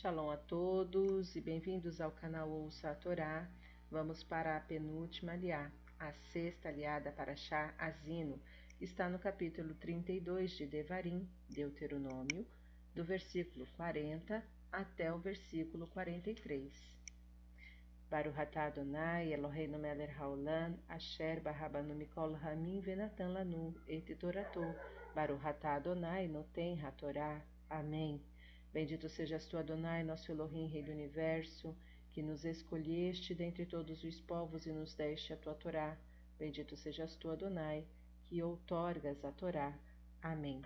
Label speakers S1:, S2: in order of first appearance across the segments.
S1: Shalom a todos e bem-vindos ao canal Ouça a Torá. Vamos para a penúltima aliá, a sexta aliada para Shá Azino. Está no capítulo 32 de Devarim, Deuteronômio, do versículo 40 até o versículo 43. Baruch atah Adonai Eloheinu melech haolam asher barabanu mikol hamim venatan lanu et torato Baruch atah Adonai noten hatorá. Amém. Bendito sejas tu, Adonai, nosso Elohim, Rei do Universo, que nos escolheste dentre todos os povos e nos deste a tua Torá. Bendito sejas tu, Adonai, que outorgas a Torá. Amém.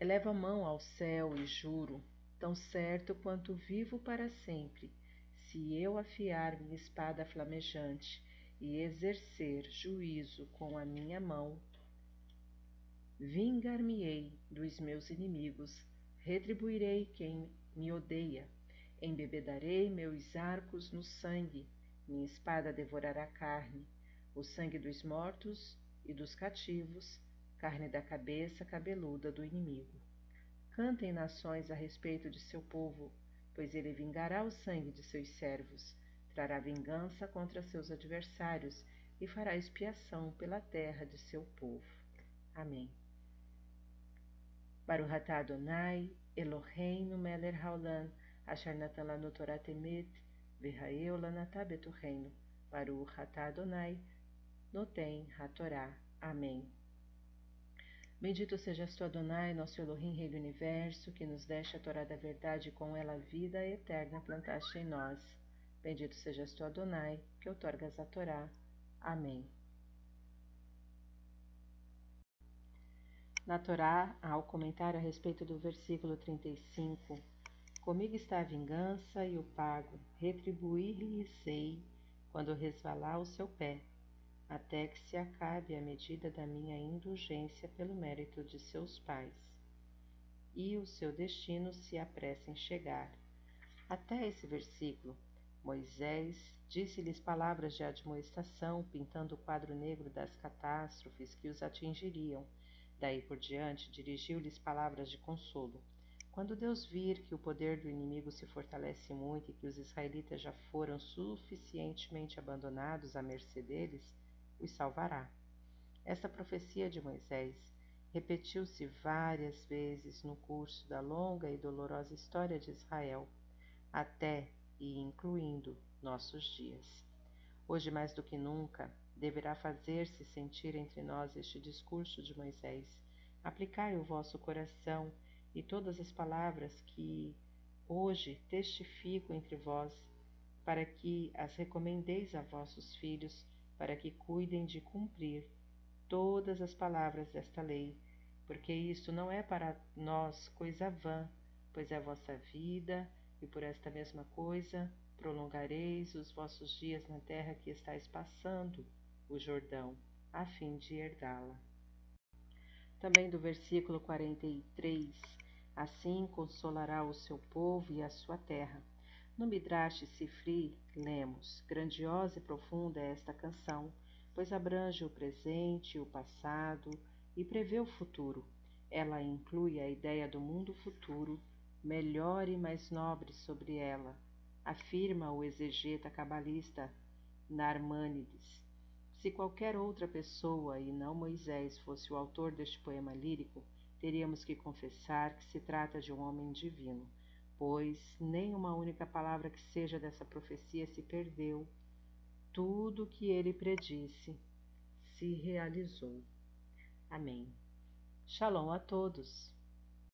S1: Eleva a mão ao céu e juro, tão certo quanto vivo para sempre, se eu afiar minha espada flamejante e exercer juízo com a minha mão, vingar-me-ei dos meus inimigos retribuirei quem me odeia. Embebedarei meus arcos no sangue, minha espada devorará carne, o sangue dos mortos e dos cativos, carne da cabeça cabeluda do inimigo. Cantem nações a respeito de seu povo, pois ele vingará o sangue de seus servos, trará vingança contra seus adversários e fará expiação pela terra de seu povo. Amém. Baruch atah Adonai, Eloheinu melech haolam, asher natan lanu Torah temet, v'ha'eu lanatah betucheinu. Baruch atah Adonai, noten hatorá. Amém. Bendito sejas tu, Adonai, nosso Elohim, Rei do Universo, que nos deste a Torá da verdade e com ela a vida eterna plantaste em nós. Bendito sejas tu, Adonai, que outorgas a Torá. Amém. Na Torá, há o comentário a respeito do versículo 35. Comigo está a vingança e o pago, retribuir-lhe-sei quando resvalar o seu pé, até que se acabe a medida da minha indulgência pelo mérito de seus pais, e o seu destino se apressa em chegar. Até esse versículo, Moisés disse-lhes palavras de admoestação, pintando o quadro negro das catástrofes que os atingiriam Daí por diante, dirigiu-lhes palavras de consolo. Quando Deus vir que o poder do inimigo se fortalece muito e que os israelitas já foram suficientemente abandonados à mercê deles, os salvará. Esta profecia de Moisés repetiu-se várias vezes no curso da longa e dolorosa história de Israel, até e incluindo nossos dias. Hoje, mais do que nunca, deverá fazer-se sentir entre nós este discurso de Moisés. Aplicai o vosso coração e todas as palavras que hoje testifico entre vós, para que as recomendeis a vossos filhos, para que cuidem de cumprir todas as palavras desta lei, porque isto não é para nós coisa vã, pois é a vossa vida, e por esta mesma coisa prolongareis os vossos dias na terra que estáis passando o Jordão, a fim de herdá-la. Também do versículo 43, assim consolará o seu povo e a sua terra. No Midrash Sifri, lemos, grandiosa e profunda é esta canção, pois abrange o presente, o passado e prevê o futuro. Ela inclui a ideia do mundo futuro, melhor e mais nobre sobre ela, afirma o exegeta cabalista Narmânides. Se qualquer outra pessoa e não Moisés fosse o autor deste poema lírico, teríamos que confessar que se trata de um homem divino, pois nem uma única palavra que seja dessa profecia se perdeu. Tudo o que ele predisse se realizou. Amém. Shalom a todos.